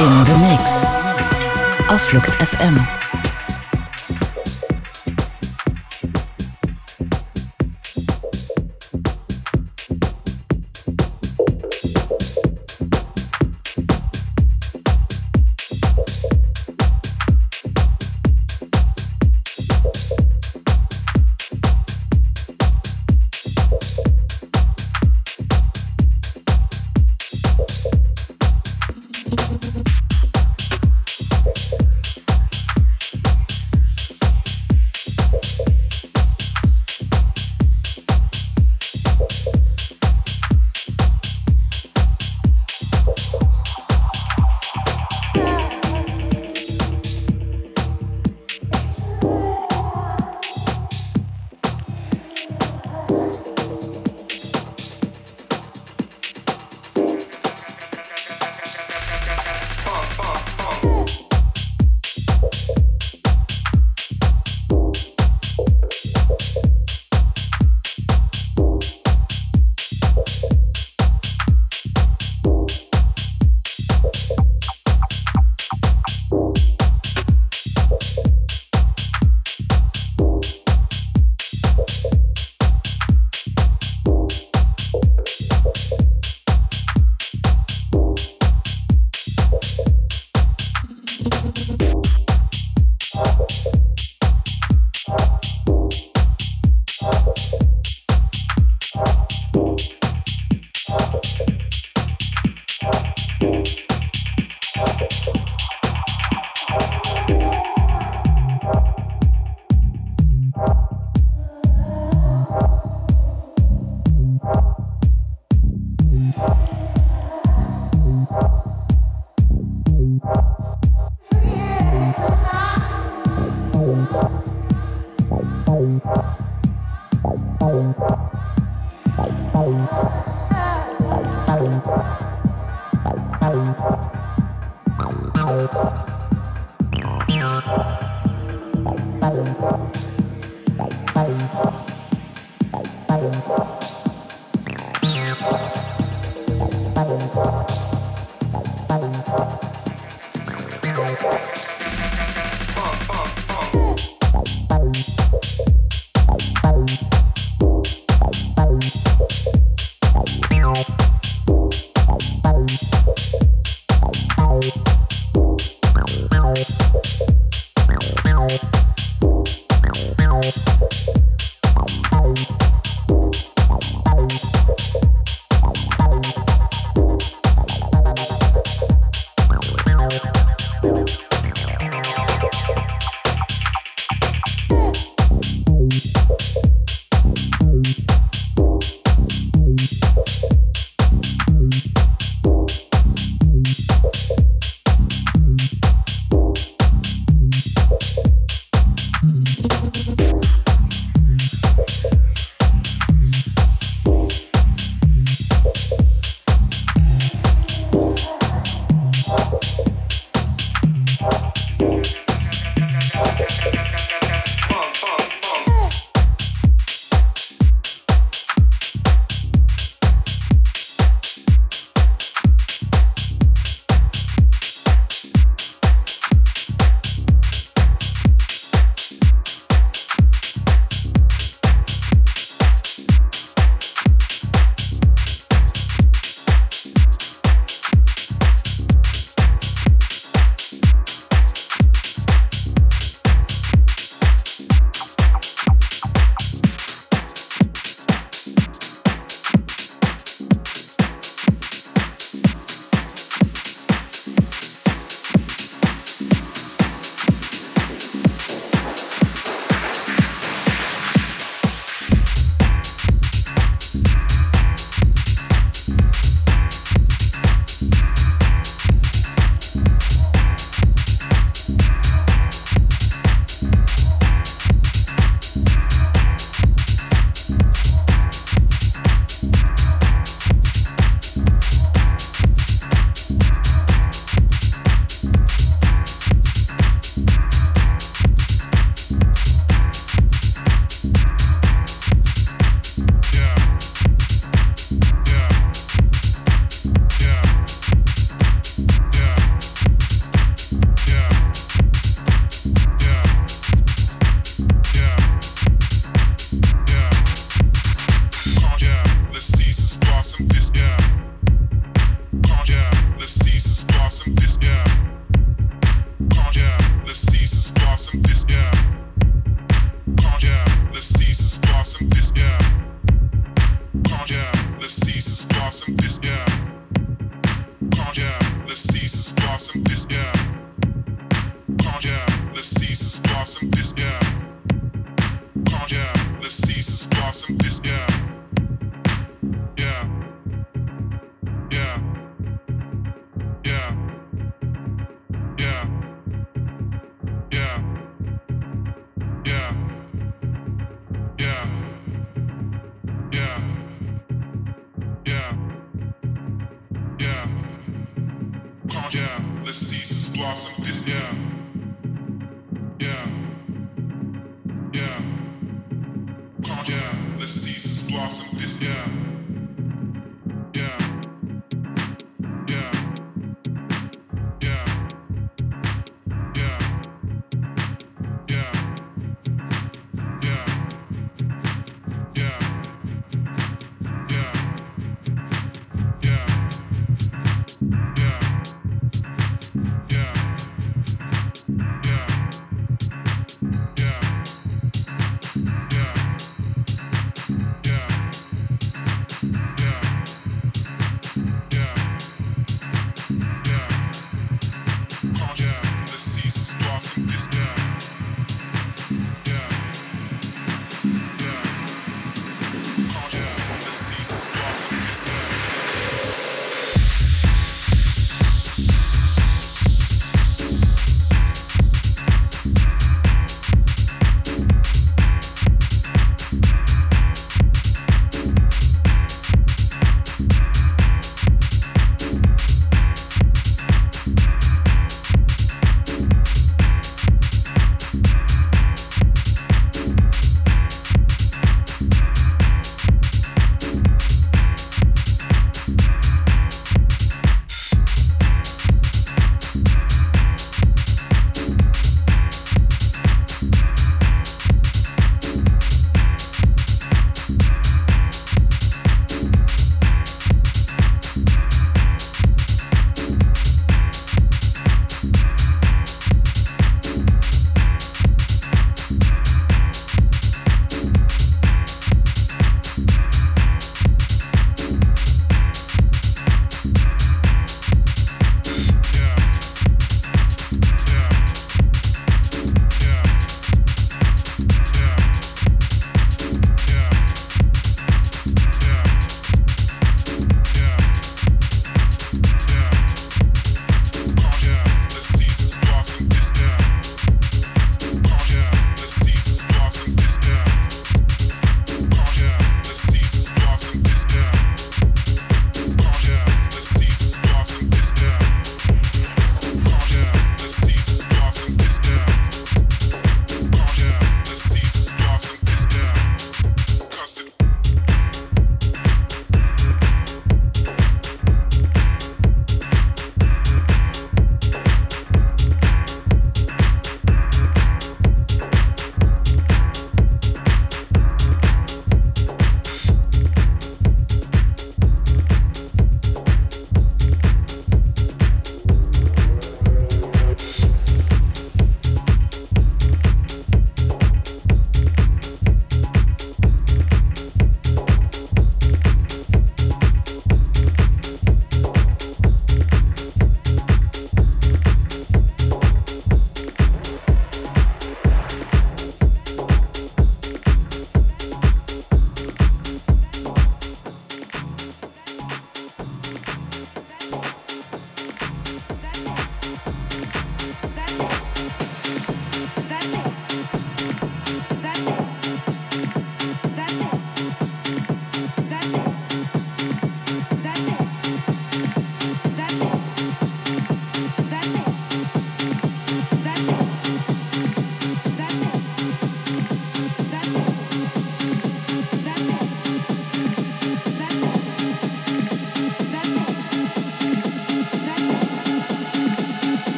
In the Mix auf Flux FM.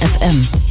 Flux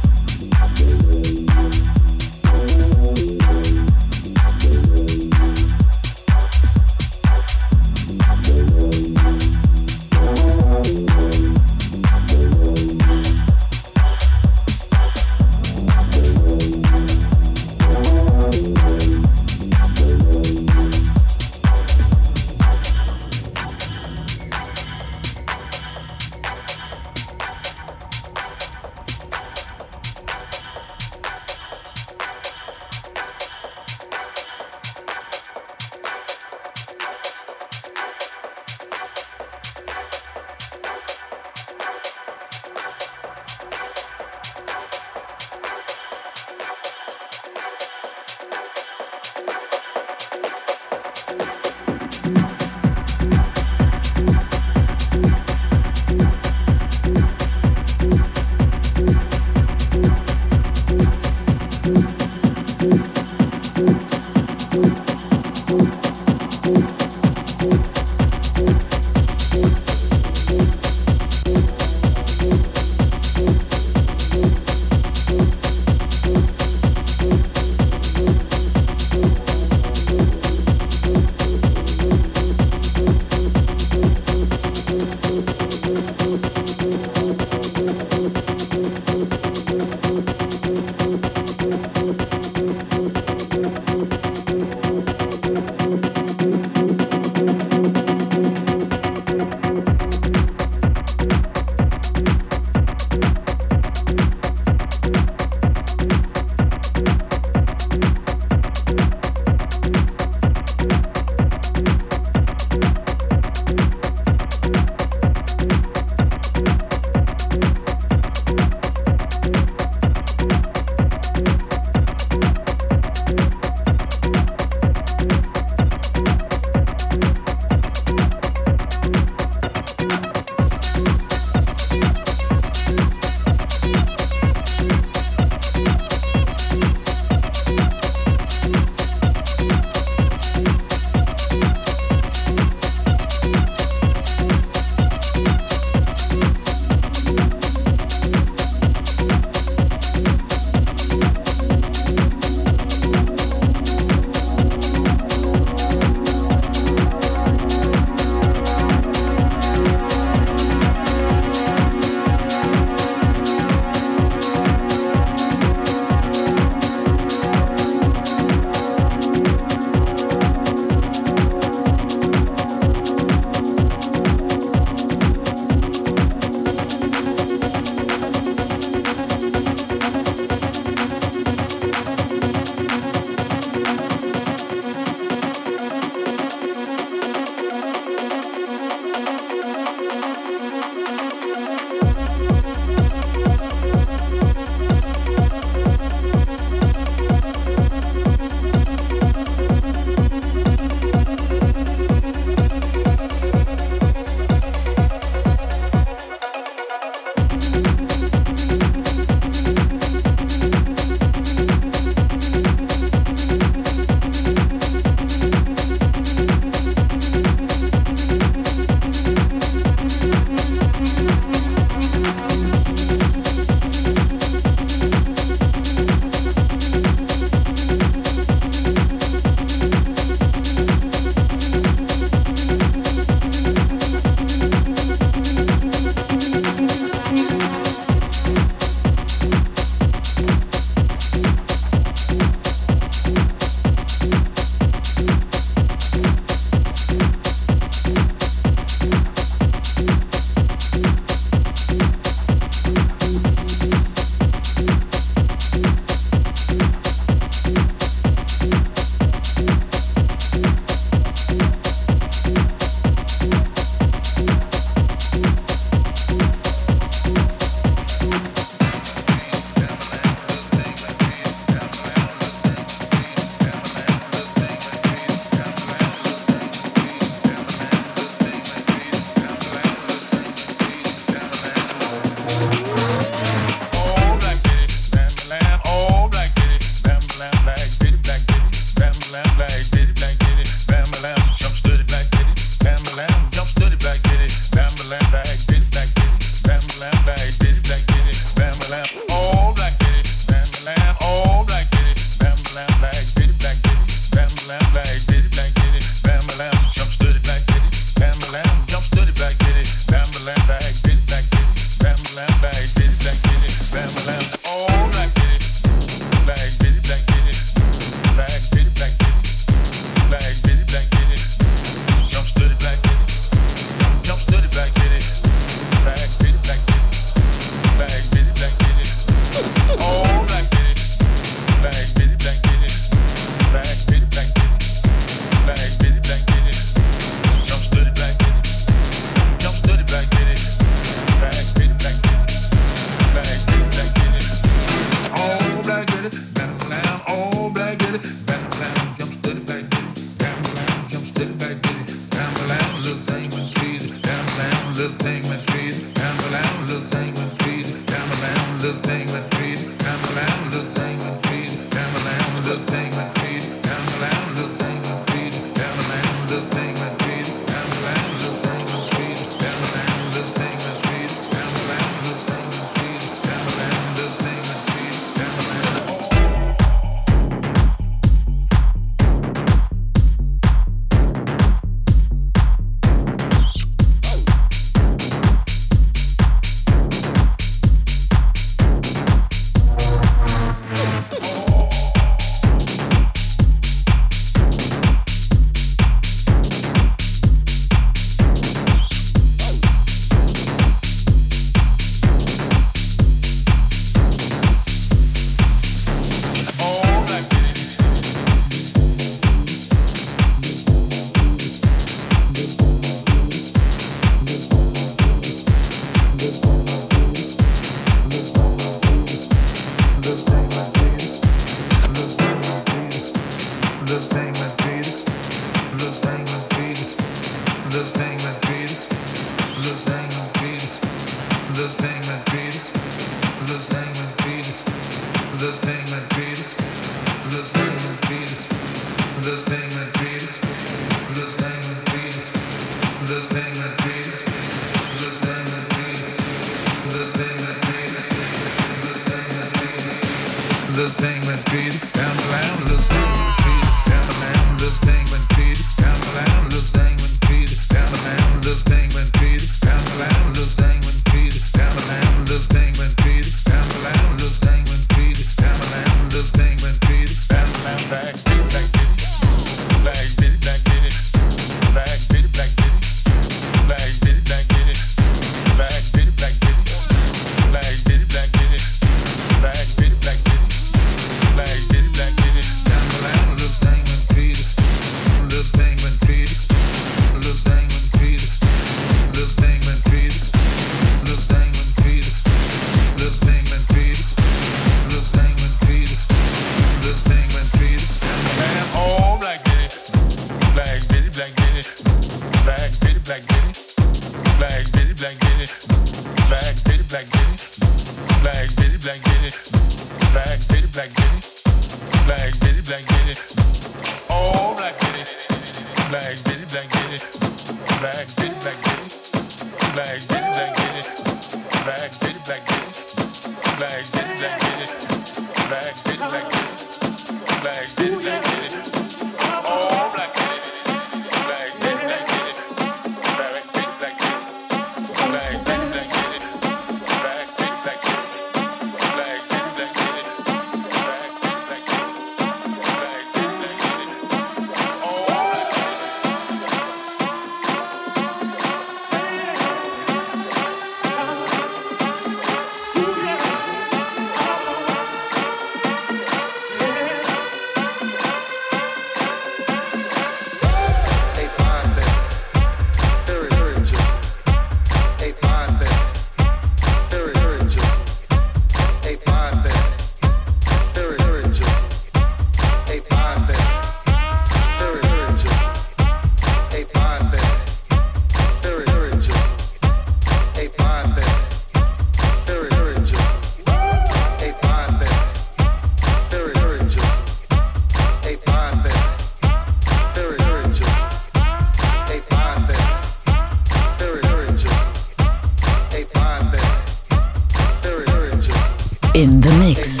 In the Mix.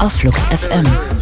Auf Flux FM.